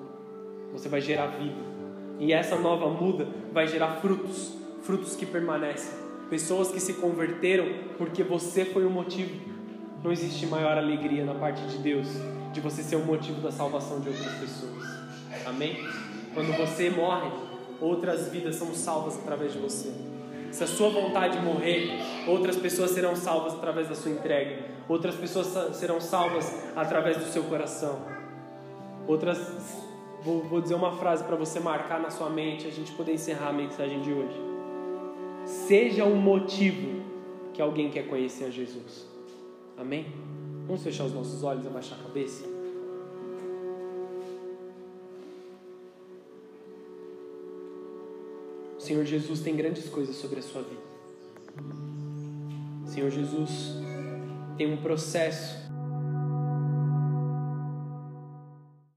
Você vai gerar vida. E essa nova muda vai gerar frutos, frutos que permanecem. Pessoas que se converteram porque você foi o motivo. Não existe maior alegria na parte de Deus de você ser o motivo da salvação de outras pessoas. Amém? Quando você morre, outras vidas são salvas através de você. Se a sua vontade morrer, outras pessoas serão salvas através da sua entrega. Outras pessoas serão salvas através do seu coração. Outras, vou, dizer uma frase para você marcar na sua mente, a gente poder encerrar a mensagem de hoje. Seja o motivo que alguém quer conhecer a Jesus. Amém? Vamos fechar os nossos olhos, abaixar a cabeça. Senhor Jesus tem grandes coisas sobre a sua vida. Senhor Jesus tem um processo